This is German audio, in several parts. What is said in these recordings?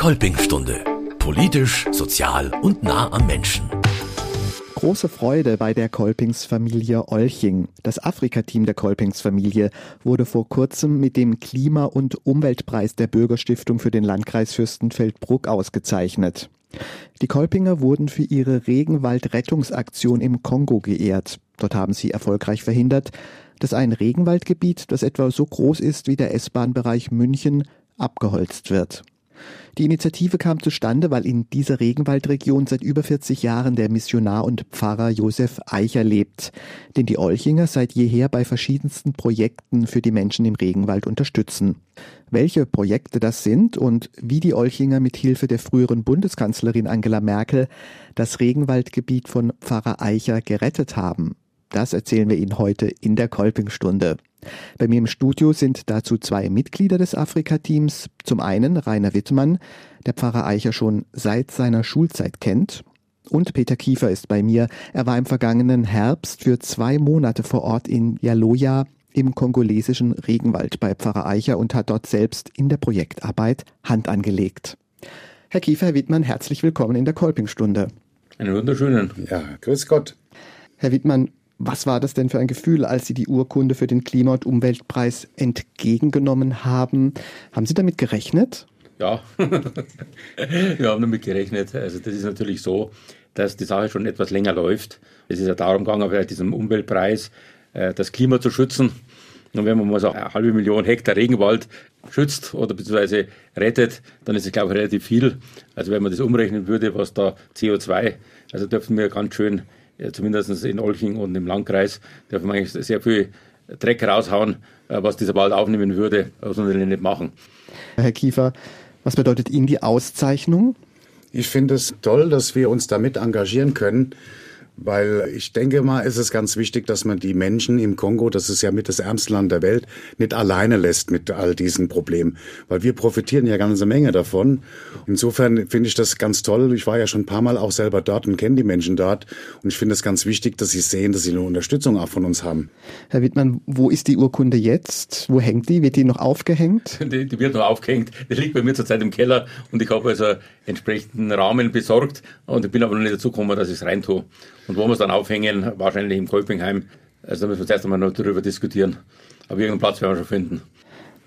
Kolpingstunde. Politisch, sozial und nah am Menschen. Große Freude bei der Kolpingsfamilie Olching. Das Afrika-Team der Kolpingsfamilie wurde vor kurzem mit dem Klima- und Umweltpreis der Bürgerstiftung für den Landkreis Fürstenfeldbruck ausgezeichnet. Die Kolpinger wurden für ihre Regenwaldrettungsaktion im Kongo geehrt. Dort haben sie erfolgreich verhindert, dass ein Regenwaldgebiet, das etwa so groß ist wie der S-Bahn-Bereich München, abgeholzt wird. Die Initiative kam zustande, weil in dieser Regenwaldregion seit über 40 Jahren der Missionar und Pfarrer Josef Eicher lebt, den die Olchinger seit jeher bei verschiedensten Projekten für die Menschen im Regenwald unterstützen. Welche Projekte das sind und wie die Olchinger mit Hilfe der früheren Bundeskanzlerin Angela Merkel das Regenwaldgebiet von Pfarrer Eicher gerettet haben, das erzählen wir Ihnen heute in der Kolpingstunde. Bei mir im Studio sind dazu zwei Mitglieder des Afrika-Teams. Zum einen Rainer Wittmann, der Pfarrer Eicher schon seit seiner Schulzeit kennt. Und Peter Kiefer ist bei mir. Er war im vergangenen Herbst für zwei Monate vor Ort in Yaloya im kongolesischen Regenwald bei Pfarrer Eicher und hat dort selbst in der Projektarbeit Hand angelegt. Herr Kiefer, Herr Wittmann, herzlich willkommen in der Kolpingstunde. Einen wunderschönen. Ja, grüß Gott. Herr Wittmann, was war das denn für ein Gefühl, als Sie die Urkunde für den Klima- und Umweltpreis entgegengenommen haben? Haben Sie damit gerechnet? Ja, wir haben damit gerechnet. Also das ist natürlich so, dass die Sache schon etwas länger läuft. Es ist ja darum gegangen, bei diesem Umweltpreis äh, das Klima zu schützen. Und wenn man mal so eine halbe Million Hektar Regenwald schützt oder beziehungsweise rettet, dann ist es, glaube ich, relativ viel. Also wenn man das umrechnen würde, was da CO2, also dürften wir ganz schön zumindest in Olching und im Landkreis, dürfen wir eigentlich sehr viel Dreck raushauen, äh, was dieser Wald aufnehmen würde, was wir nicht machen. Herr Kiefer, was bedeutet Ihnen die Auszeichnung? Ich finde es toll, dass wir uns damit engagieren können. Weil ich denke mal, ist es ganz wichtig, dass man die Menschen im Kongo, das ist ja mit das ärmste Land der Welt, nicht alleine lässt mit all diesen Problemen. Weil wir profitieren ja ganze Menge davon. Insofern finde ich das ganz toll. Ich war ja schon ein paar Mal auch selber dort und kenne die Menschen dort. Und ich finde es ganz wichtig, dass sie sehen, dass sie eine Unterstützung auch von uns haben. Herr Wittmann, wo ist die Urkunde jetzt? Wo hängt die? Wird die noch aufgehängt? Die, die wird noch aufgehängt. Die liegt bei mir zurzeit im Keller und ich habe also entsprechenden Rahmen besorgt und ich bin aber noch nicht dazu gekommen, dass ich es reintue. Und wo wir es dann aufhängen, wahrscheinlich im Kolpingheim, also da müssen wir zuerst einmal noch darüber diskutieren. Aber irgendeinen Platz werden wir schon finden.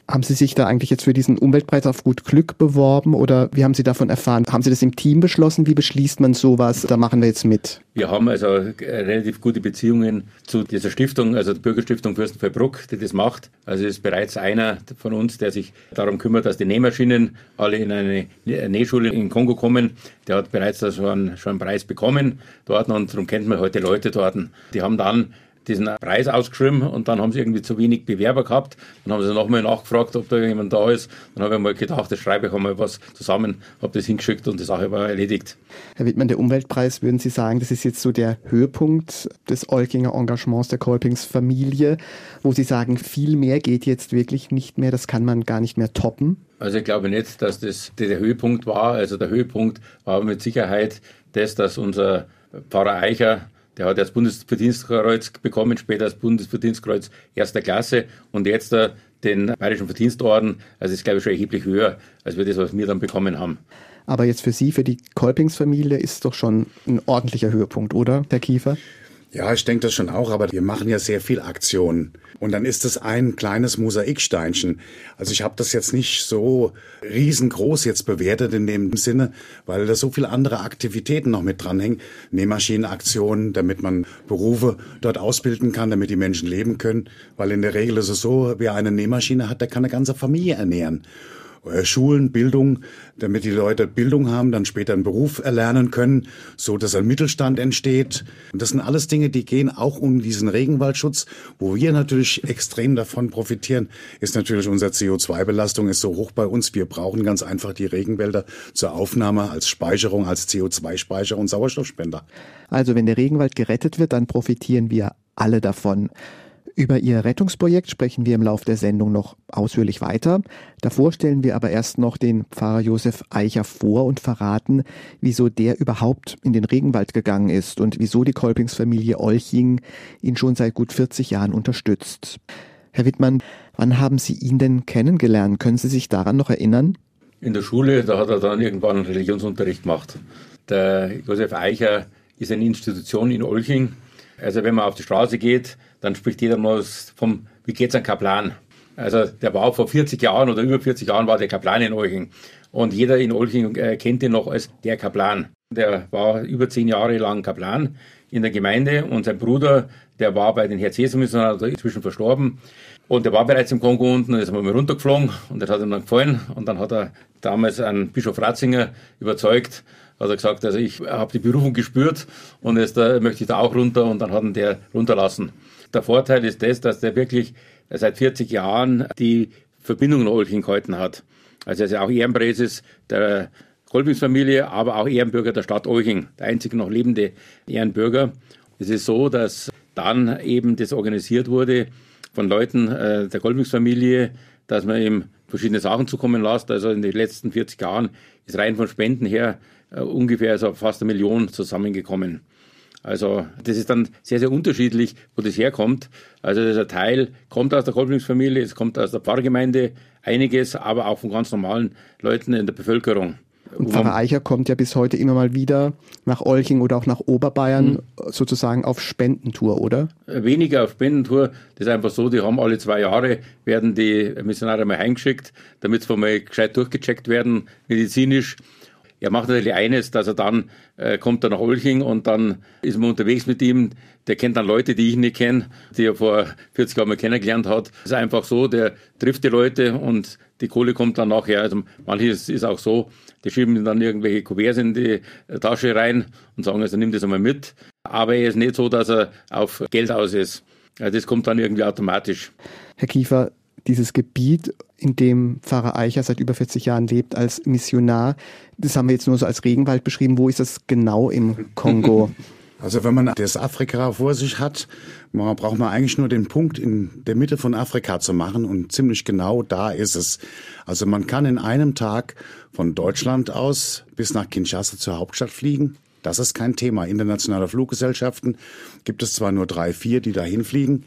Haben Sie sich da eigentlich jetzt für diesen Umweltpreis auf gut Glück beworben oder wie haben Sie davon erfahren? Haben Sie das im Team beschlossen? Wie beschließt man sowas? Da machen wir jetzt mit. Wir haben also relativ gute Beziehungen zu dieser Stiftung, also der Bürgerstiftung Fürstenfeldbruck, die das macht. Also ist bereits einer von uns, der sich darum kümmert, dass die Nähmaschinen alle in eine Nähschule in Kongo kommen. Der hat bereits schon einen, schon einen Preis bekommen dort und darum kennt man heute Leute dort. Die haben dann diesen Preis ausgeschrieben und dann haben sie irgendwie zu wenig Bewerber gehabt. Dann haben sie nochmal nachgefragt, ob da jemand da ist. Dann habe ich mal gedacht, das schreibe ich einmal was zusammen, habe das hingeschickt und die Sache war erledigt. Herr Wittmann, der Umweltpreis, würden Sie sagen, das ist jetzt so der Höhepunkt des Olkinger Engagements der Kolpings Familie, wo Sie sagen, viel mehr geht jetzt wirklich nicht mehr, das kann man gar nicht mehr toppen? Also ich glaube nicht, dass das der Höhepunkt war. Also der Höhepunkt war mit Sicherheit das, dass unser Pfarrer Eicher der hat das Bundesverdienstkreuz bekommen, später das Bundesverdienstkreuz erster Klasse und jetzt äh, den Bayerischen Verdienstorden. Also ist, glaube ich, schon erheblich höher, als wir das, was wir dann bekommen haben. Aber jetzt für Sie, für die Kolpingsfamilie, ist es doch schon ein ordentlicher Höhepunkt, oder, Herr Kiefer? Ja, ich denke das schon auch, aber wir machen ja sehr viel Aktionen. Und dann ist es ein kleines Mosaiksteinchen. Also ich habe das jetzt nicht so riesengroß jetzt bewertet in dem Sinne, weil da so viele andere Aktivitäten noch mit dranhängen. Nähmaschinenaktionen, damit man Berufe dort ausbilden kann, damit die Menschen leben können. Weil in der Regel ist es so, wer eine Nähmaschine hat, der kann eine ganze Familie ernähren. Äh, Schulen, Bildung, damit die Leute Bildung haben, dann später einen Beruf erlernen können, so dass ein Mittelstand entsteht. Und das sind alles Dinge, die gehen auch um diesen Regenwaldschutz. Wo wir natürlich extrem davon profitieren, ist natürlich unsere CO2-Belastung ist so hoch bei uns. Wir brauchen ganz einfach die Regenwälder zur Aufnahme als Speicherung, als CO2-Speicher und Sauerstoffspender. Also wenn der Regenwald gerettet wird, dann profitieren wir alle davon. Über Ihr Rettungsprojekt sprechen wir im Laufe der Sendung noch ausführlich weiter. Davor stellen wir aber erst noch den Pfarrer Josef Eicher vor und verraten, wieso der überhaupt in den Regenwald gegangen ist und wieso die Kolpingsfamilie Olching ihn schon seit gut 40 Jahren unterstützt. Herr Wittmann, wann haben Sie ihn denn kennengelernt? Können Sie sich daran noch erinnern? in der Schule, da hat er dann irgendwann Religionsunterricht gemacht. Der Josef Eicher ist eine Institution in Olching. Also wenn man auf die Straße geht, dann spricht jeder mal vom, wie geht's an Kaplan? Also der war vor 40 Jahren oder über 40 Jahren war der Kaplan in Olching. Und jeder in Olching äh, kennt ihn noch als der Kaplan. Der war über zehn Jahre lang Kaplan in der Gemeinde und sein Bruder, der war bei den Herz-Jesu-Missionaren inzwischen verstorben. Und er war bereits im Kongo unten, ist mal runtergeflogen und das hat ihm dann gefallen. Und dann hat er damals einen Bischof Ratzinger überzeugt, hat er gesagt, also ich habe die Berufung gespürt und jetzt da möchte ich da auch runter und dann hat ihn der runterlassen. Der Vorteil ist das, dass der wirklich seit 40 Jahren die Verbindung nach Olching gehalten hat. Also er ist ja auch Ehrenpräses der Kolpingsfamilie, aber auch Ehrenbürger der Stadt Olching, der einzige noch lebende Ehrenbürger. Es ist so, dass dann eben das organisiert wurde von Leuten äh, der Kolpingsfamilie, dass man ihm verschiedene Sachen zukommen lässt. Also in den letzten 40 Jahren ist rein von Spenden her äh, ungefähr also fast eine Million zusammengekommen. Also das ist dann sehr, sehr unterschiedlich, wo das herkommt. Also dieser Teil kommt aus der Kolpingsfamilie, es kommt aus der Pfarrgemeinde einiges, aber auch von ganz normalen Leuten in der Bevölkerung. Und Pfarrer Eicher kommt ja bis heute immer mal wieder nach Olching oder auch nach Oberbayern mhm. sozusagen auf Spendentour, oder? Weniger auf Spendentour. Das ist einfach so, die haben alle zwei Jahre, werden die Missionare mal heimgeschickt, damit sie mal gescheit durchgecheckt werden, medizinisch. Er macht natürlich eines, dass er dann äh, kommt er nach Olching und dann ist man unterwegs mit ihm. Der kennt dann Leute, die ich nicht kenne, die er vor 40 Jahren mal kennengelernt hat. Es ist einfach so, der trifft die Leute und die Kohle kommt dann nachher. Also manches ist auch so, die schieben dann irgendwelche Kuverts in die Tasche rein und sagen, also nimm das einmal mit. Aber er ist nicht so, dass er auf Geld aus ist. Also das kommt dann irgendwie automatisch. Herr Kiefer, dieses Gebiet, in dem Pfarrer Eicher seit über 40 Jahren lebt als Missionar, das haben wir jetzt nur so als Regenwald beschrieben. Wo ist das genau im Kongo? Also wenn man das Afrika vor sich hat, man braucht man eigentlich nur den Punkt in der Mitte von Afrika zu machen und ziemlich genau da ist es. Also man kann in einem Tag von Deutschland aus bis nach Kinshasa zur Hauptstadt fliegen. Das ist kein Thema. Internationale Fluggesellschaften gibt es zwar nur drei, vier, die dahin fliegen,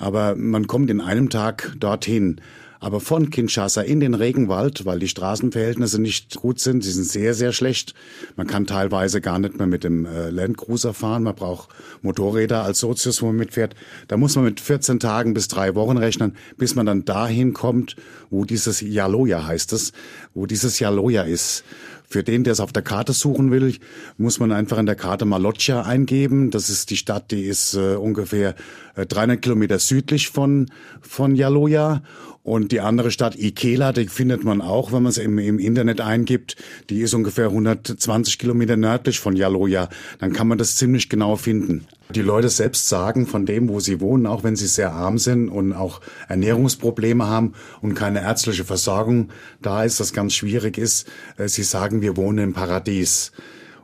aber man kommt in einem Tag dorthin. Aber von Kinshasa in den Regenwald, weil die Straßenverhältnisse nicht gut sind, sie sind sehr, sehr schlecht. Man kann teilweise gar nicht mehr mit dem äh, Landcruiser fahren. Man braucht Motorräder als Sozius, wo man mitfährt. Da muss man mit 14 Tagen bis drei Wochen rechnen, bis man dann dahin kommt, wo dieses Yaloya heißt es, wo dieses Yaloya ist. Für den, der es auf der Karte suchen will, muss man einfach in der Karte Maloccia eingeben. Das ist die Stadt, die ist äh, ungefähr äh, 300 Kilometer südlich von, von Yaloya. Und die andere Stadt Ikela, die findet man auch, wenn man es im, im Internet eingibt. Die ist ungefähr 120 Kilometer nördlich von Yaloya. Dann kann man das ziemlich genau finden. Die Leute selbst sagen von dem, wo sie wohnen, auch wenn sie sehr arm sind und auch Ernährungsprobleme haben und keine ärztliche Versorgung da ist, das ganz schwierig ist, äh, sie sagen, wir wohnen im Paradies.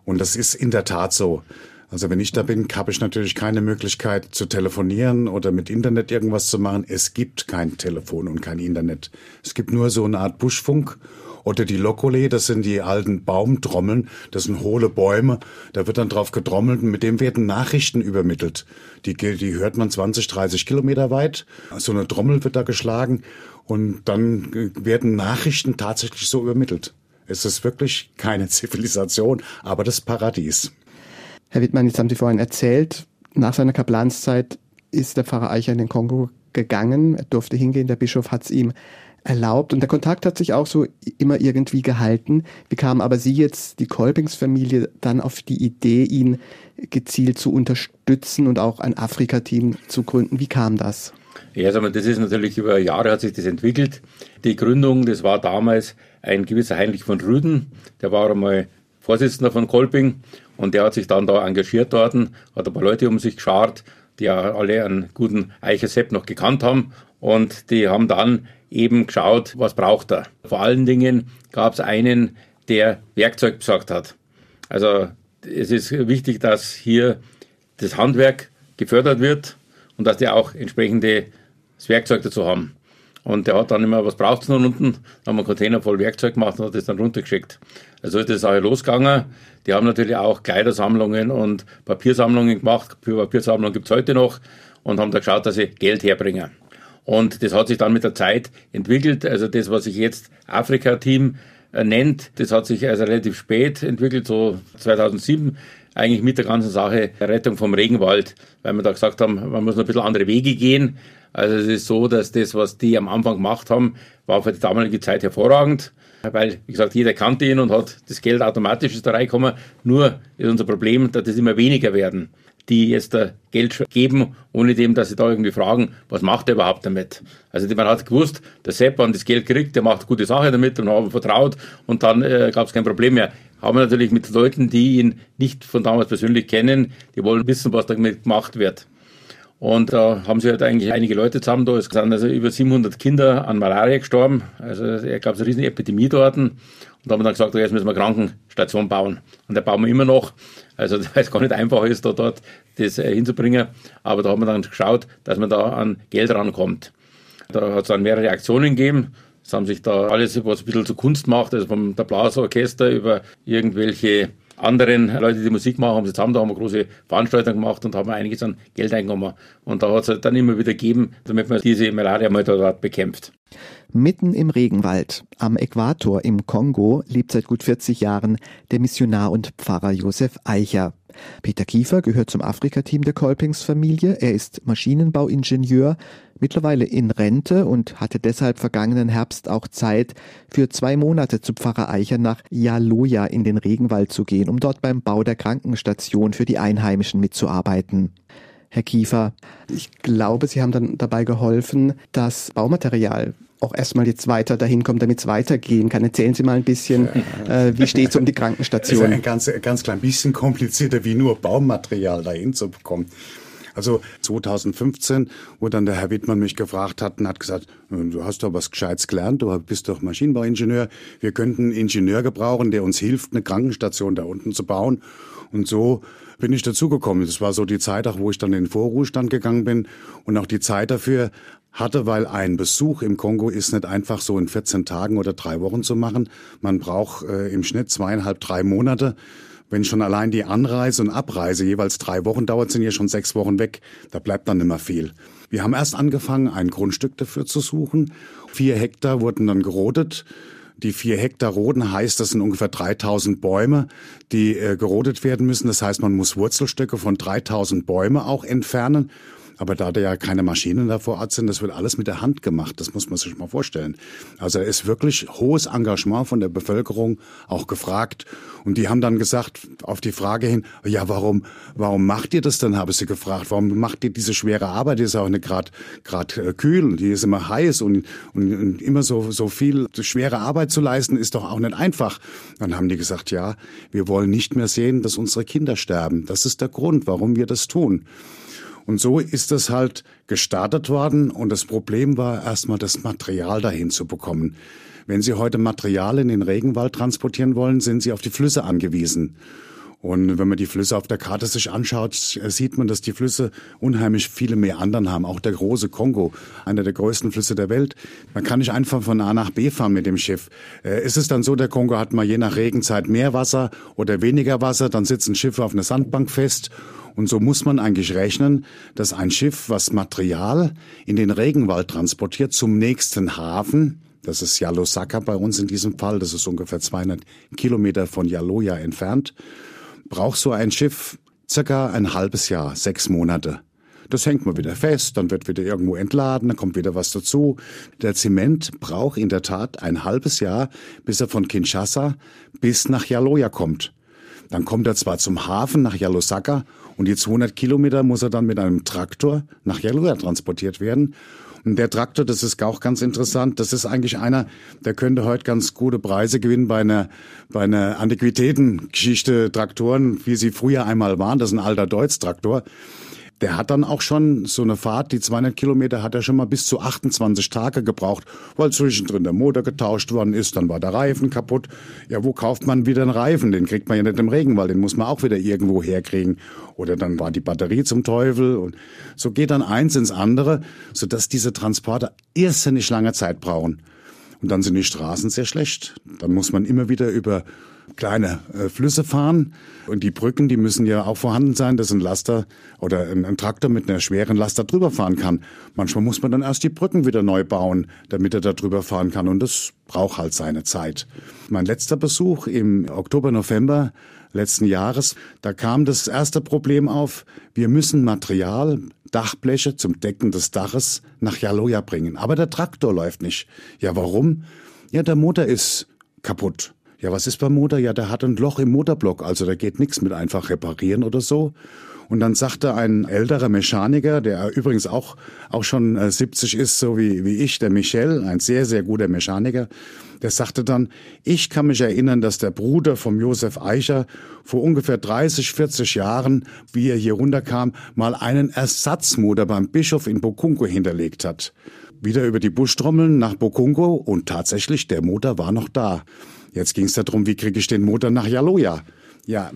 Und das ist in der Tat so. Also wenn ich da bin, habe ich natürlich keine Möglichkeit zu telefonieren oder mit Internet irgendwas zu machen. Es gibt kein Telefon und kein Internet. Es gibt nur so eine Art Buschfunk oder die Lokole, das sind die alten Baumtrommeln, das sind hohle Bäume, da wird dann drauf getrommelt und mit dem werden Nachrichten übermittelt. Die, die hört man 20, 30 Kilometer weit. So eine Trommel wird da geschlagen und dann werden Nachrichten tatsächlich so übermittelt. Es ist wirklich keine Zivilisation, aber das Paradies. Herr Wittmann, jetzt haben Sie vorhin erzählt, nach seiner Kaplanszeit ist der Pfarrer Eicher in den Kongo gegangen. Er durfte hingehen, der Bischof hat es ihm erlaubt und der Kontakt hat sich auch so immer irgendwie gehalten. Wie kamen aber Sie jetzt, die Kolpingsfamilie, dann auf die Idee, ihn gezielt zu unterstützen und auch ein Afrika-Team zu gründen? Wie kam das? Ja, also das ist natürlich über Jahre hat sich das entwickelt. Die Gründung, das war damals ein gewisser Heinrich von Rüden, der war einmal Vorsitzender von Kolping und der hat sich dann da engagiert dort, hat ein paar Leute um sich geschart, die ja alle einen guten Eichersepp noch gekannt haben und die haben dann eben geschaut, was braucht er. Vor allen Dingen gab es einen, der Werkzeug besorgt hat. Also es ist wichtig, dass hier das Handwerk gefördert wird und dass die auch entsprechende das Werkzeug dazu haben. Und der hat dann immer, was braucht es noch unten? Dann haben wir einen Container voll Werkzeug gemacht und hat das dann runtergeschickt. Also ist das auch losgegangen. Die haben natürlich auch Kleidersammlungen und Papiersammlungen gemacht. Papiersammlungen gibt es heute noch und haben da geschaut, dass sie Geld herbringen. Und das hat sich dann mit der Zeit entwickelt. Also das, was sich jetzt Afrika-Team nennt, das hat sich also relativ spät entwickelt, so 2007 eigentlich mit der ganzen Sache Rettung vom Regenwald, weil wir da gesagt haben, man muss noch ein bisschen andere Wege gehen. Also es ist so, dass das, was die am Anfang gemacht haben, war für die damalige Zeit hervorragend, weil, wie gesagt, jeder kannte ihn und hat das Geld automatisch ist da reingekommen. Nur ist unser Problem, dass es immer weniger werden die jetzt da Geld geben, ohne dem, dass sie da irgendwie fragen, was macht er überhaupt damit? Also man hat gewusst, der Sepp, wenn das Geld kriegt, der macht gute Sache damit und haben vertraut und dann äh, gab es kein Problem mehr. Haben wir natürlich mit Leuten, die ihn nicht von damals persönlich kennen, die wollen wissen, was damit gemacht wird. Und da haben sie halt eigentlich einige Leute zusammen da. Es sind also über 700 Kinder an Malaria gestorben. Also er gab es eine riesen Epidemie dort. Und haben wir dann gesagt, jetzt müssen wir eine Krankenstation bauen. Und da bauen wir immer noch. Also weil es gar nicht einfach ist, da dort das äh, hinzubringen. Aber da haben wir dann geschaut, dass man da an Geld rankommt. Da hat es dann mehrere Aktionen gegeben. Es haben sich da alles, was ein bisschen zur Kunst macht, also vom der Blasorchester über irgendwelche anderen Leute, die Musik machen, haben sie zusammen, da haben wir große Veranstaltungen gemacht und haben einiges an Geld eingenommen. Und da hat es halt dann immer wieder gegeben, damit man diese Malaria mal dort bekämpft. Mitten im Regenwald, am Äquator im Kongo, lebt seit gut 40 Jahren der Missionar und Pfarrer Josef Eicher. Peter Kiefer gehört zum Afrika-Team der Kolpings-Familie. Er ist Maschinenbauingenieur, mittlerweile in Rente und hatte deshalb vergangenen Herbst auch Zeit, für zwei Monate zu Pfarrer Eicher nach Yaloya in den Regenwald zu gehen, um dort beim Bau der Krankenstation für die Einheimischen mitzuarbeiten. Herr Kiefer, ich glaube, Sie haben dann dabei geholfen, das Baumaterial auch erstmal jetzt weiter dahin kommt, damit es weitergehen kann. Erzählen Sie mal ein bisschen, äh, wie steht es um die Krankenstation? Das ist ein ganz, ganz klein bisschen komplizierter, wie nur Baumaterial dahin zu bekommen. Also 2015, wo dann der Herr Wittmann mich gefragt hat und hat gesagt, du hast doch was Gescheites gelernt, du bist doch Maschinenbauingenieur, wir könnten einen Ingenieur gebrauchen, der uns hilft, eine Krankenstation da unten zu bauen. Und so bin ich dazugekommen. Das war so die Zeit auch, wo ich dann in den Vorruhestand gegangen bin und auch die Zeit dafür hatte, weil ein Besuch im Kongo ist nicht einfach so in 14 Tagen oder drei Wochen zu machen. Man braucht äh, im Schnitt zweieinhalb, drei Monate. Wenn schon allein die Anreise und Abreise jeweils drei Wochen dauert, sind ja schon sechs Wochen weg. Da bleibt dann immer viel. Wir haben erst angefangen, ein Grundstück dafür zu suchen. Vier Hektar wurden dann gerodet. Die vier Hektar Roden heißt, das sind ungefähr 3000 Bäume, die äh, gerodet werden müssen. Das heißt, man muss Wurzelstöcke von 3000 Bäume auch entfernen. Aber da da ja keine Maschinen da vor Ort sind, das wird alles mit der Hand gemacht. Das muss man sich mal vorstellen. Also da ist wirklich hohes Engagement von der Bevölkerung auch gefragt. Und die haben dann gesagt, auf die Frage hin, ja, warum, warum macht ihr das denn, habe sie gefragt. Warum macht ihr diese schwere Arbeit? Die ist auch nicht gerade grad, äh, kühl, die ist immer heiß und, und, und immer so, so viel schwere Arbeit zu leisten, ist doch auch nicht einfach. Dann haben die gesagt, ja, wir wollen nicht mehr sehen, dass unsere Kinder sterben. Das ist der Grund, warum wir das tun. Und so ist es halt gestartet worden und das Problem war erstmal das Material dahin zu bekommen. Wenn Sie heute Material in den Regenwald transportieren wollen, sind Sie auf die Flüsse angewiesen. Und wenn man die Flüsse auf der Karte sich anschaut, sieht man, dass die Flüsse unheimlich viele mehr anderen haben. Auch der große Kongo, einer der größten Flüsse der Welt. Man kann nicht einfach von A nach B fahren mit dem Schiff. Äh, ist es dann so, der Kongo hat mal je nach Regenzeit mehr Wasser oder weniger Wasser, dann sitzen Schiffe auf einer Sandbank fest und so muss man eigentlich rechnen, dass ein Schiff, was Material in den Regenwald transportiert zum nächsten Hafen, das ist Yalosaka bei uns in diesem Fall, das ist ungefähr 200 Kilometer von Yaloya entfernt, braucht so ein Schiff circa ein halbes Jahr, sechs Monate. Das hängt mal wieder fest, dann wird wieder irgendwo entladen, dann kommt wieder was dazu. Der Zement braucht in der Tat ein halbes Jahr, bis er von Kinshasa bis nach Yaloya kommt. Dann kommt er zwar zum Hafen nach Yalosaka und die 200 Kilometer muss er dann mit einem Traktor nach Yalua transportiert werden. Der Traktor, das ist auch ganz interessant, das ist eigentlich einer, der könnte heute ganz gute Preise gewinnen bei einer, bei einer Antiquitätengeschichte Traktoren, wie sie früher einmal waren. Das ist ein alter Deutz-Traktor. Der hat dann auch schon so eine Fahrt, die 200 Kilometer, hat er schon mal bis zu 28 Tage gebraucht, weil zwischendrin der Motor getauscht worden ist, dann war der Reifen kaputt. Ja, wo kauft man wieder einen Reifen? Den kriegt man ja nicht im Regenwald, den muss man auch wieder irgendwo herkriegen. Oder dann war die Batterie zum Teufel und so geht dann eins ins andere, sodass diese Transporter irrsinnig lange Zeit brauchen. Und dann sind die Straßen sehr schlecht. Dann muss man immer wieder über kleine äh, Flüsse fahren. Und die Brücken, die müssen ja auch vorhanden sein, dass ein Laster oder ein, ein, Traktor mit einer schweren Laster drüber fahren kann. Manchmal muss man dann erst die Brücken wieder neu bauen, damit er da drüber fahren kann. Und das braucht halt seine Zeit. Mein letzter Besuch im Oktober, November letzten Jahres, da kam das erste Problem auf. Wir müssen Material, Dachbleche zum Decken des Daches nach Jaloja bringen. Aber der Traktor läuft nicht. Ja, warum? Ja, der Motor ist kaputt. Ja, was ist beim Motor? Ja, der hat ein Loch im Motorblock, also da geht nichts mit einfach reparieren oder so. Und dann sagte ein älterer Mechaniker, der übrigens auch, auch schon 70 äh, ist, so wie, wie ich, der Michel, ein sehr, sehr guter Mechaniker, der sagte dann, ich kann mich erinnern, dass der Bruder vom Josef Eicher vor ungefähr 30, 40 Jahren, wie er hier runterkam, mal einen Ersatzmotor beim Bischof in Bokungo hinterlegt hat. Wieder über die Buschtrommeln nach Bokungo und tatsächlich, der Motor war noch da. Jetzt ging es darum, wie kriege ich den Motor nach Jaloja? Ja,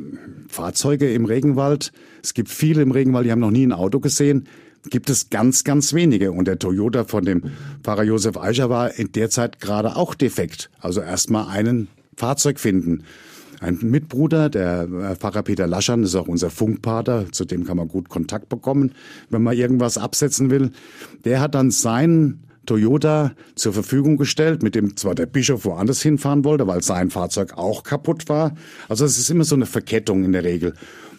Fahrzeuge im Regenwald. Es gibt viele im Regenwald, die haben noch nie ein Auto gesehen. Gibt es ganz, ganz wenige. Und der Toyota von dem Pfarrer Josef Eicher war in der Zeit gerade auch defekt. Also erstmal einen Fahrzeug finden. Ein Mitbruder, der äh, Pfarrer Peter Laschern, ist auch unser Funkpater, zu dem kann man gut Kontakt bekommen, wenn man irgendwas absetzen will. Der hat dann seinen Toyota zur Verfügung gestellt, mit dem zwar der Bischof woanders hinfahren wollte, weil sein Fahrzeug auch kaputt war. Also es ist immer so eine Verkettung in der Regel.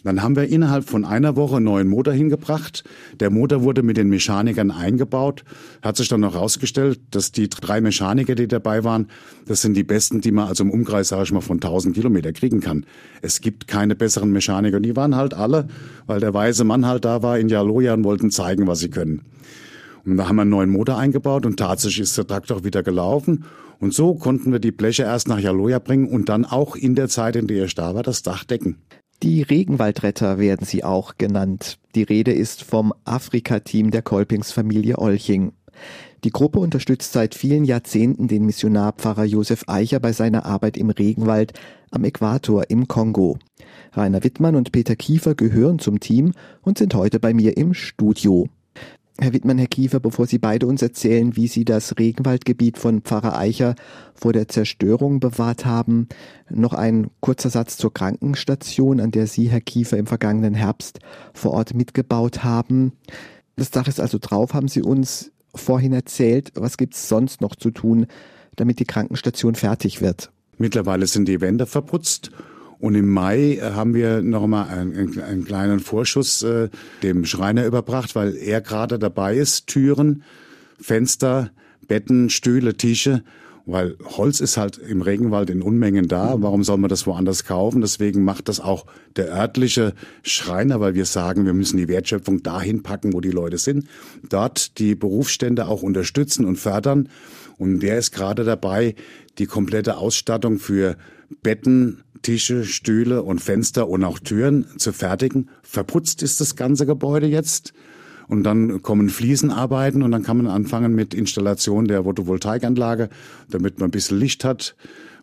Dann haben wir innerhalb von einer Woche einen neuen Motor hingebracht. Der Motor wurde mit den Mechanikern eingebaut. Hat sich dann noch herausgestellt, dass die drei Mechaniker, die dabei waren, das sind die besten, die man also im Umkreis, sage ich mal, von 1000 Kilometer kriegen kann. Es gibt keine besseren Mechaniker. Und die waren halt alle, weil der weise Mann halt da war in Jaloja und wollten zeigen, was sie können. Und da haben wir einen neuen Motor eingebaut und tatsächlich ist der Traktor wieder gelaufen. Und so konnten wir die Bleche erst nach Jaloja bringen und dann auch in der Zeit, in der ich da war, das Dach decken. Die Regenwaldretter werden sie auch genannt. Die Rede ist vom Afrika-Team der Kolpingsfamilie Olching. Die Gruppe unterstützt seit vielen Jahrzehnten den Missionarpfarrer Josef Eicher bei seiner Arbeit im Regenwald am Äquator im Kongo. Rainer Wittmann und Peter Kiefer gehören zum Team und sind heute bei mir im Studio. Herr Wittmann, Herr Kiefer, bevor Sie beide uns erzählen, wie Sie das Regenwaldgebiet von Pfarrer Eicher vor der Zerstörung bewahrt haben, noch ein kurzer Satz zur Krankenstation, an der Sie, Herr Kiefer, im vergangenen Herbst vor Ort mitgebaut haben. Das Dach ist also drauf, haben Sie uns vorhin erzählt. Was gibt es sonst noch zu tun, damit die Krankenstation fertig wird? Mittlerweile sind die Wände verputzt und im Mai äh, haben wir nochmal einen, einen kleinen Vorschuss äh, dem Schreiner überbracht, weil er gerade dabei ist, Türen, Fenster, Betten, Stühle, Tische weil Holz ist halt im Regenwald in Unmengen da. Warum soll man das woanders kaufen? Deswegen macht das auch der örtliche Schreiner, weil wir sagen, wir müssen die Wertschöpfung dahin packen, wo die Leute sind. Dort die Berufsstände auch unterstützen und fördern. Und der ist gerade dabei, die komplette Ausstattung für Betten, Tische, Stühle und Fenster und auch Türen zu fertigen. Verputzt ist das ganze Gebäude jetzt. Und dann kommen Fliesenarbeiten und dann kann man anfangen mit Installation der Photovoltaikanlage, damit man ein bisschen Licht hat.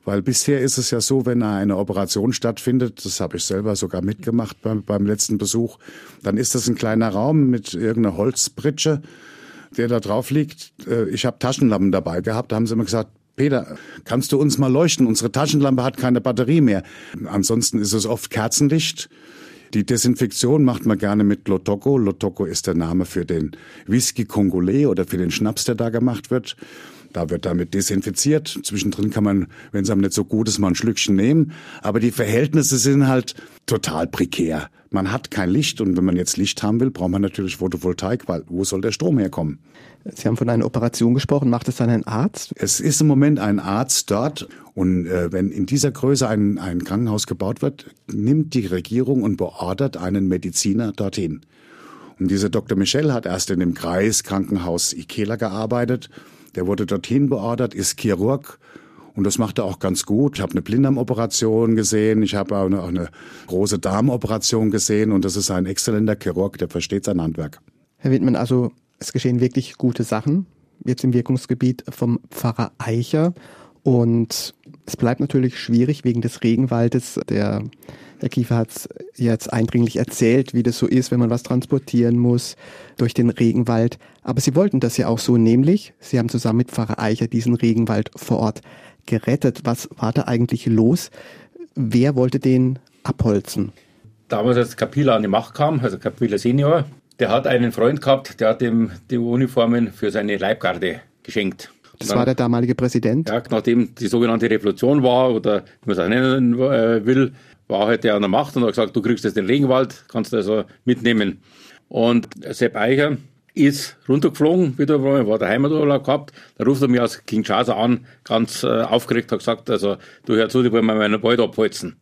Weil bisher ist es ja so, wenn eine Operation stattfindet, das habe ich selber sogar mitgemacht beim, beim letzten Besuch, dann ist das ein kleiner Raum mit irgendeiner Holzbritsche, der da drauf liegt. Äh, ich habe Taschenlampen dabei gehabt, da haben sie immer gesagt, Peter, kannst du uns mal leuchten? Unsere Taschenlampe hat keine Batterie mehr. Ansonsten ist es oft Kerzenlicht. Die Desinfektion macht man gerne mit Lotoko. Lotoko ist der Name für den Whisky Congolais oder für den Schnaps, der da gemacht wird. Da wird damit desinfiziert. Zwischendrin kann man, wenn es einem nicht so gut ist, mal ein Schlückchen nehmen. Aber die Verhältnisse sind halt total prekär. Man hat kein Licht und wenn man jetzt Licht haben will, braucht man natürlich Photovoltaik, weil wo soll der Strom herkommen? Sie haben von einer Operation gesprochen. Macht es dann ein Arzt? Es ist im Moment ein Arzt dort. Und äh, wenn in dieser Größe ein, ein Krankenhaus gebaut wird, nimmt die Regierung und beordert einen Mediziner dorthin. Und dieser Dr. Michel hat erst in dem Kreiskrankenhaus Ikela gearbeitet. Der wurde dorthin beordert, ist Chirurg und das macht er auch ganz gut. Ich habe eine Blinddarmoperation gesehen, ich habe auch auch eine große Darmoperation gesehen und das ist ein exzellenter Chirurg, der versteht sein Handwerk. Herr Wittmann, also es geschehen wirklich gute Sachen jetzt im Wirkungsgebiet vom Pfarrer Eicher. Und es bleibt natürlich schwierig wegen des Regenwaldes. Der Herr Kiefer hat es jetzt eindringlich erzählt, wie das so ist, wenn man was transportieren muss durch den Regenwald. Aber Sie wollten das ja auch so, nämlich Sie haben zusammen mit Pfarrer Eicher diesen Regenwald vor Ort gerettet. Was war da eigentlich los? wer wollte den abholzen? Damals, als Kapila an die Macht kam, also Kapila Senior, der hat einen Freund gehabt, der hat ihm die Uniformen für seine Leibgarde geschenkt. Das dann, war der damalige Präsident? Ja, nachdem die sogenannte Revolution war, oder wie man es auch nennen äh, will, war halt der an der Macht und hat gesagt, du kriegst jetzt den Regenwald, kannst du also mitnehmen. Und Sepp Eicher ist runtergeflogen, wieder war der Heimaturlaub gehabt. Da ruft er mich aus Kinshasa an, ganz äh, aufgeregt, hat gesagt, also du hör zu, die wollen mir meinen Wald abholzen.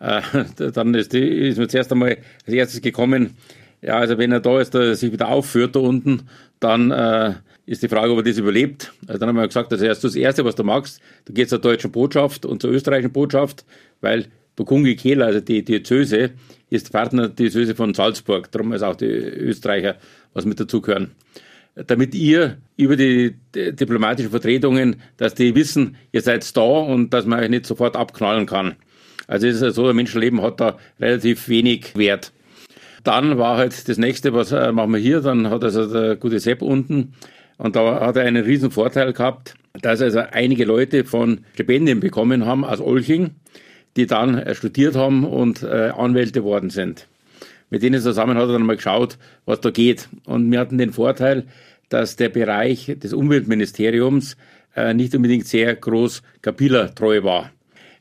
Äh, dann ist, die, ist mir zuerst einmal als erstes gekommen, ja, also wenn er da ist, der sich wieder aufführt da unten, dann äh, ist die Frage, ob er das überlebt. Also dann haben wir gesagt, also erst das Erste, was du machst, du gehst zur deutschen Botschaft und zur österreichischen Botschaft, weil Bukungi Kehler, also die Diözese, ist Partner Diözese von Salzburg, darum ist auch die Österreicher was mit dazugehören. Damit ihr über die diplomatischen Vertretungen, dass die wissen, ihr seid da und dass man euch nicht sofort abknallen kann. Also ist ja so, ein Menschenleben hat da relativ wenig Wert. Dann war halt das nächste, was äh, machen wir hier, dann hat also der gute Sepp unten und da hat er einen riesen Vorteil gehabt, dass also einige Leute von Stipendien bekommen haben aus Olching, die dann äh, studiert haben und äh, Anwälte worden sind. Mit denen zusammen hat er dann mal geschaut, was da geht. Und wir hatten den Vorteil, dass der Bereich des Umweltministeriums äh, nicht unbedingt sehr groß kapillertreu war.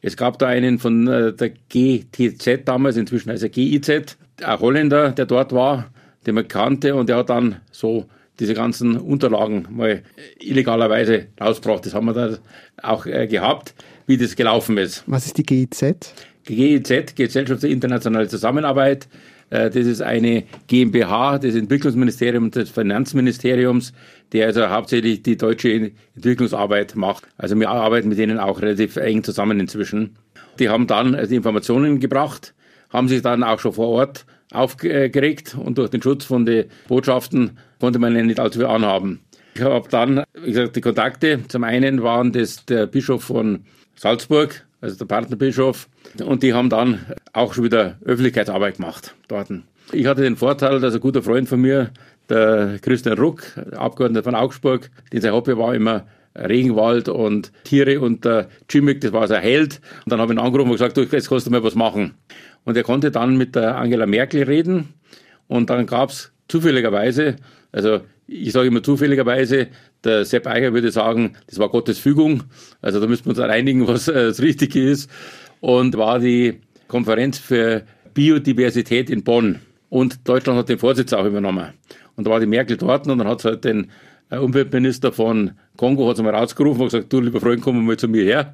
Es gab da einen von der GTZ damals, inzwischen heißt er GIZ, ein Holländer, der dort war, den man kannte und der hat dann so diese ganzen Unterlagen mal illegalerweise rausgebracht. Das haben wir da auch gehabt, wie das gelaufen ist. Was ist die GIZ? GIZ, Gesellschaft für internationale Zusammenarbeit. Äh, das ist eine GmbH des Entwicklungsministeriums, des Finanzministeriums, der also hauptsächlich die deutsche Entwicklungsarbeit macht. Also wir arbeiten mit denen auch relativ eng zusammen inzwischen. Die haben dann die Informationen gebracht, haben sich dann auch schon vor Ort aufgeregt und durch den Schutz von den Botschaften konnte man nicht allzu viel anhaben. Ich habe dann, wie gesagt, die Kontakte. Zum einen waren das der Bischof von Salzburg, also der Partnerbischof, und die haben dann auch schon wieder Öffentlichkeitsarbeit gemacht dort. Ich hatte den Vorteil, dass ein guter Freund von mir, der Christian Ruck, Abgeordneter von Augsburg, den sein Hobby war immer Regenwald und Tiere und der Jimmick, das war sein Held. Und dann habe ich ihn angerufen und gesagt, du, jetzt kannst du mal was machen. Und er konnte dann mit der Angela Merkel reden und dann gab es zufälligerweise, also ich sage immer zufälligerweise, der Sepp Eicher würde sagen, das war Gottes Fügung. Also da müssen wir uns einigen, was äh, das Richtige ist. Und war die Konferenz für Biodiversität in Bonn. Und Deutschland hat den Vorsitz auch übernommen. Und da war die Merkel dort und dann hat halt den äh, Umweltminister von Kongo hat mal rausgerufen und gesagt, du lieber Freund, komm mal zu mir her.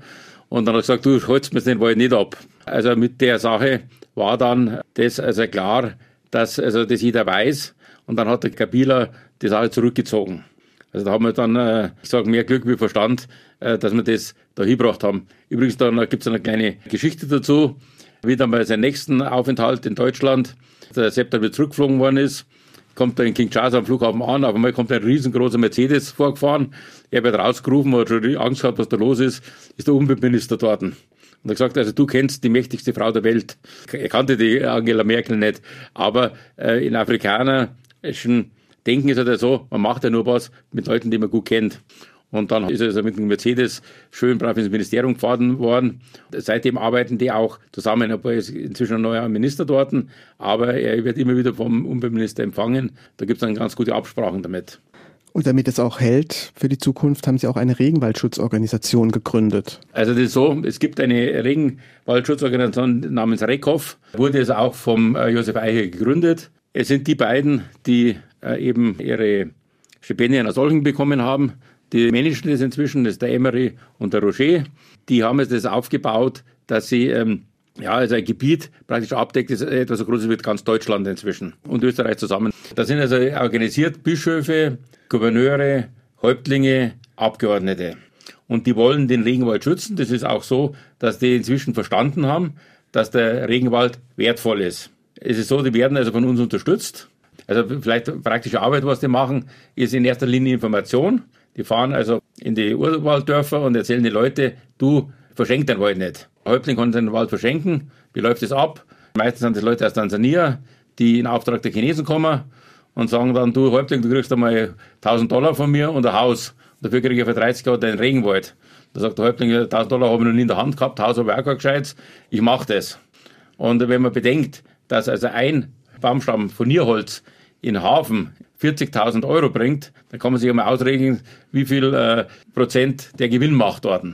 Und dann hat er gesagt, du holst mir den Wald nicht ab. Also mit der Sache war dann das also klar, dass also das jeder weiß. Und dann hat der Kabila die Sache zurückgezogen. Also da haben wir dann, äh, ich sage, mehr Glück wie Verstand, äh, dass wir das da hingebracht haben. Übrigens, dann gibt es eine kleine Geschichte dazu, wie dann bei seinem nächsten Aufenthalt in Deutschland der Sepp dann wieder zurückgeflogen worden ist, kommt er in Kinshasa am Flughafen an, auf einmal kommt ein riesengroßer Mercedes vorgefahren, er wird rausgerufen, hat schon Angst gehabt, was da los ist, ist der Umweltminister dort. Und er gesagt, also du kennst die mächtigste Frau der Welt. Er kannte die Angela Merkel nicht, aber äh, in afrikanerischen Denken ist halt so, man macht ja nur was mit Leuten, die man gut kennt. Und dann ist er mit dem Mercedes schön brav ins Ministerium gefahren worden. Seitdem arbeiten die auch zusammen. Er ist inzwischen ein neuer Minister dort, aber er wird immer wieder vom Umweltminister empfangen. Da gibt es dann ganz gute Absprachen damit. Und damit es auch hält für die Zukunft, haben Sie auch eine Regenwaldschutzorganisation gegründet. Also das ist so, es gibt eine Regenwaldschutzorganisation namens RECOF, wurde es auch vom äh, Josef Eicher gegründet. Es sind die beiden, die äh, eben ihre Stipendien aus Olchen bekommen haben. Die managen das inzwischen, das ist der Emery und der Roger. Die haben es das aufgebaut, dass sie ähm, ja, also ein Gebiet praktisch abdeckt, das etwas so groß ist wie ganz Deutschland inzwischen und Österreich zusammen. Da sind also organisiert Bischöfe, Gouverneure, Häuptlinge, Abgeordnete. Und die wollen den Regenwald schützen. Das ist auch so, dass die inzwischen verstanden haben, dass der Regenwald wertvoll ist. Es ist so, die werden also von uns unterstützt. Also vielleicht praktische Arbeit, was die machen, ist in erster Linie Information. Die fahren also in die Urwalddörfer und erzählen die Leute, du verschenk den Wald nicht. Ein Häuptling kann den Wald verschenken. Wie läuft das ab? Meistens sind das Leute aus Tansania, die in Auftrag der Chinesen kommen und sagen dann, du Häuptling, du kriegst einmal 1000 Dollar von mir und ein Haus. dafür kriege ich für 30 Jahre den Regenwald. Da sagt der Häuptling, 1000 Dollar habe ich noch nie in der Hand gehabt, Haus habe ich auch kein gescheites, ich mache das. Und wenn man bedenkt, dass also ein Baumstamm von Nierholz in Hafen 40.000 Euro bringt, dann kann man sich einmal ausrechnen, wie viel äh, Prozent der Gewinn macht dort.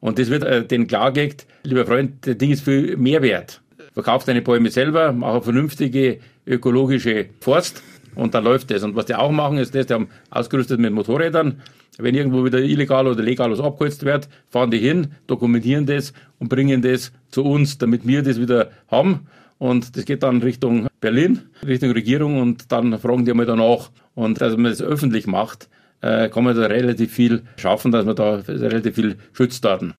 Und das wird äh, denen klargelegt, lieber Freund, das Ding ist viel mehr wert. Verkauf deine Bäume selber, mach eine vernünftige ökologische Forst und dann läuft das. Und was die auch machen, ist das, die haben ausgerüstet mit Motorrädern. Wenn irgendwo wieder illegal oder legal was abgeholzt wird, fahren die hin, dokumentieren das und bringen das zu uns, damit wir das wieder haben. Und das geht dann Richtung Berlin, Richtung Regierung und dann fragen die einmal danach. Und dass man das öffentlich macht, äh, kann man da relativ viel schaffen, dass man da relativ viel schützt. Daten.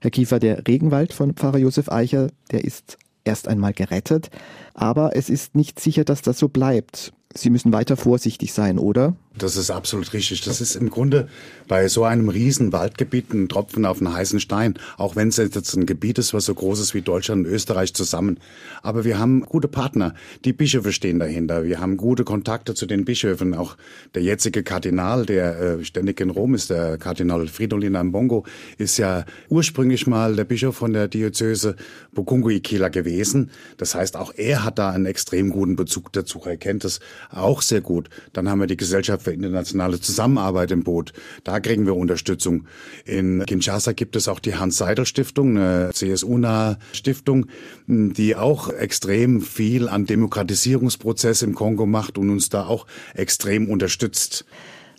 Herr Kiefer, der Regenwald von Pfarrer Josef Eicher, der ist erst einmal gerettet, aber es ist nicht sicher, dass das so bleibt. Sie müssen weiter vorsichtig sein, oder? Das ist absolut richtig. Das ist im Grunde bei so einem riesen Waldgebiet ein Tropfen auf einen heißen Stein. Auch wenn es jetzt ein Gebiet ist, was so groß ist wie Deutschland und Österreich zusammen. Aber wir haben gute Partner. Die Bischöfe stehen dahinter. Wir haben gute Kontakte zu den Bischöfen. Auch der jetzige Kardinal, der äh, ständig in Rom ist, der Kardinal Fridolin Ambongo, ist ja ursprünglich mal der Bischof von der Diözese Bukungu-Ikela gewesen. Das heißt, auch er hat da einen extrem guten Bezug dazu. Er kennt es auch sehr gut. Dann haben wir die Gesellschaft für internationale Zusammenarbeit im Boot. Da kriegen wir Unterstützung. In Kinshasa gibt es auch die Hans-Seidel-Stiftung, eine CSU-nahe Stiftung, die auch extrem viel an Demokratisierungsprozess im Kongo macht und uns da auch extrem unterstützt.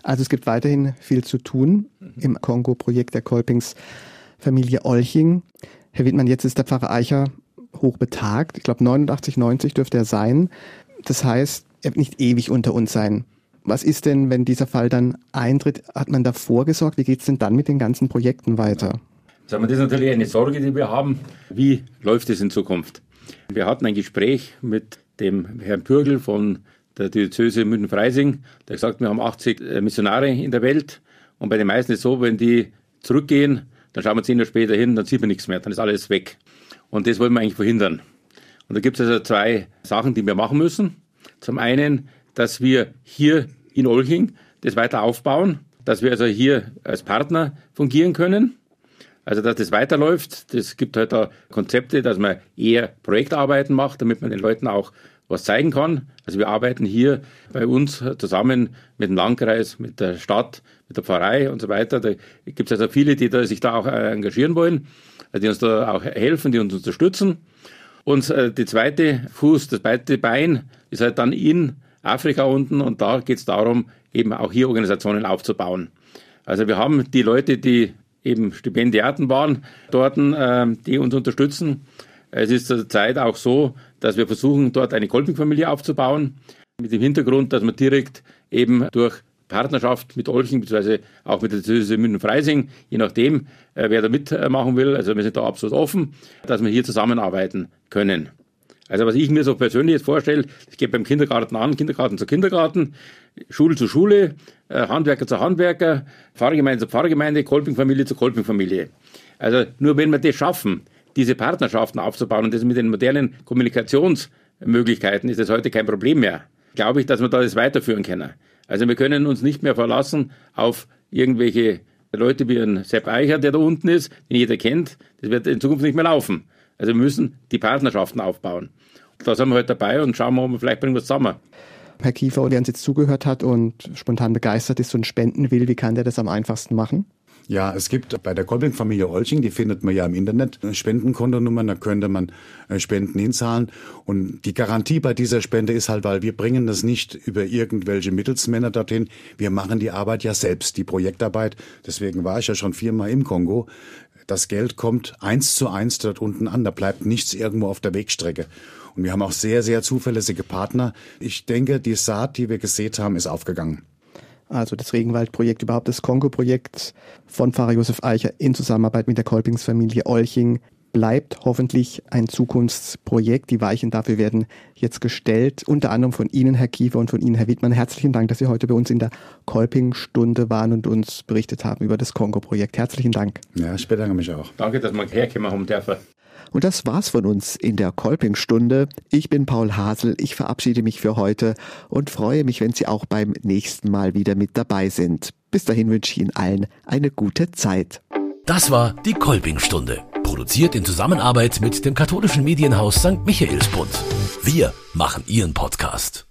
Also es gibt weiterhin viel zu tun im Kongo-Projekt der Kolpings Familie Olching. Herr Wittmann, jetzt ist der Pfarrer Eicher hochbetagt. Ich glaube 89, 90 dürfte er sein. Das heißt, nicht ewig unter uns sein. Was ist denn, wenn dieser Fall dann eintritt? Hat man da vorgesorgt? Wie geht es denn dann mit den ganzen Projekten weiter? Das ist natürlich eine Sorge, die wir haben. Wie läuft es in Zukunft? Wir hatten ein Gespräch mit dem Herrn Pürgel von der Diözese München-Freising, der gesagt, wir haben 80 äh, Missionare in der Welt und bei den meisten ist es so, wenn die zurückgehen, dann schauen wir zehn Jahre später hin, dann sieht man nichts mehr, dann ist alles weg. Und das wollen wir eigentlich verhindern. Und da gibt es also zwei Sachen, die wir machen müssen. Zum einen, dass wir hier in Olching das weiter aufbauen, dass wir also hier als Partner fungieren können. Also, dass das weiterläuft. Das gibt halt da Konzepte, dass man eher Projektarbeiten macht, damit man den Leuten auch was zeigen kann. Also wir arbeiten hier bei uns zusammen mit dem Landkreis, mit der Stadt, mit der Pfarrei und so weiter. Da gibt es also viele, die da, sich da auch äh, engagieren wollen, die uns da auch helfen, die uns unterstützen. Und äh, die zweite Fuß, das zweite Bein ist halt dann in Afrika unten und da geht es darum, eben auch hier Organisationen aufzubauen. Also wir haben die Leute, die eben Stipendiaten waren dort, äh, die uns unterstützen. Es ist zurzeit auch so, dass wir versuchen, dort eine Kolping-Familie aufzubauen, mit dem Hintergrund, dass man direkt eben durch Partnerschaft mit Olching, beziehungsweise auch mit der Diözese München-Freising, je nachdem, äh, wer da mitmachen will. Also wir sind da absolut offen, dass wir hier zusammenarbeiten können. Also was ich mir so persönlich jetzt vorstelle, es geht beim Kindergarten an, Kindergarten zu Kindergarten, Schule zu Schule, äh, Handwerker zu Handwerker, Pfarrgemeinde zu Pfarrgemeinde, Kolpingfamilie zu Kolpingfamilie. Also nur wenn wir das schaffen, diese Partnerschaften aufzubauen und das mit den modernen Kommunikationsmöglichkeiten ist das heute kein Problem mehr. Glaube ich, dass wir da das weiterführen können. Also wir können uns nicht mehr verlassen auf irgendwelche Leute wie ein Sepp Eicher, der da unten ist, den jeder kennt. Das wird in Zukunft nicht mehr laufen. Also wir müssen die Partnerschaften aufbauen. Da sind wir heute halt dabei und schauen wir, ob wir vielleicht bringen wir zusammen. Herr Kiefer, der uns jetzt zugehört hat und spontan begeistert ist und spenden will, wie kann der das am einfachsten machen? Ja, es gibt bei der Kolbing-Familie Olching, die findet man ja im Internet, Spendenkontonummern, da könnte man äh, Spenden hinzahlen. Und die Garantie bei dieser Spende ist halt, weil wir bringen das nicht über irgendwelche Mittelsmänner dorthin. Wir machen die Arbeit ja selbst, die Projektarbeit. Deswegen war ich ja schon viermal im Kongo. Das Geld kommt eins zu eins dort unten an. Da bleibt nichts irgendwo auf der Wegstrecke. Und wir haben auch sehr, sehr zuverlässige Partner. Ich denke, die Saat, die wir gesät haben, ist aufgegangen. Also das Regenwaldprojekt, überhaupt das Kongo-Projekt von Pfarrer Josef Eicher in Zusammenarbeit mit der Kolpingsfamilie Olching bleibt hoffentlich ein Zukunftsprojekt. Die Weichen dafür werden jetzt gestellt, unter anderem von Ihnen, Herr Kiefer, und von Ihnen, Herr Wittmann. Herzlichen Dank, dass Sie heute bei uns in der Kolping-Stunde waren und uns berichtet haben über das Kongo-Projekt. Herzlichen Dank. Ja, ich bedanke mich auch. Danke, dass wir herkommen haben dürfen. Und das war's von uns in der Kolping-Stunde. Ich bin Paul Hasel. Ich verabschiede mich für heute und freue mich, wenn Sie auch beim nächsten Mal wieder mit dabei sind. Bis dahin wünsche ich Ihnen allen eine gute Zeit. Das war die Kolpingstunde. Produziert in Zusammenarbeit mit dem katholischen Medienhaus St. Michaelsbund. Wir machen Ihren Podcast.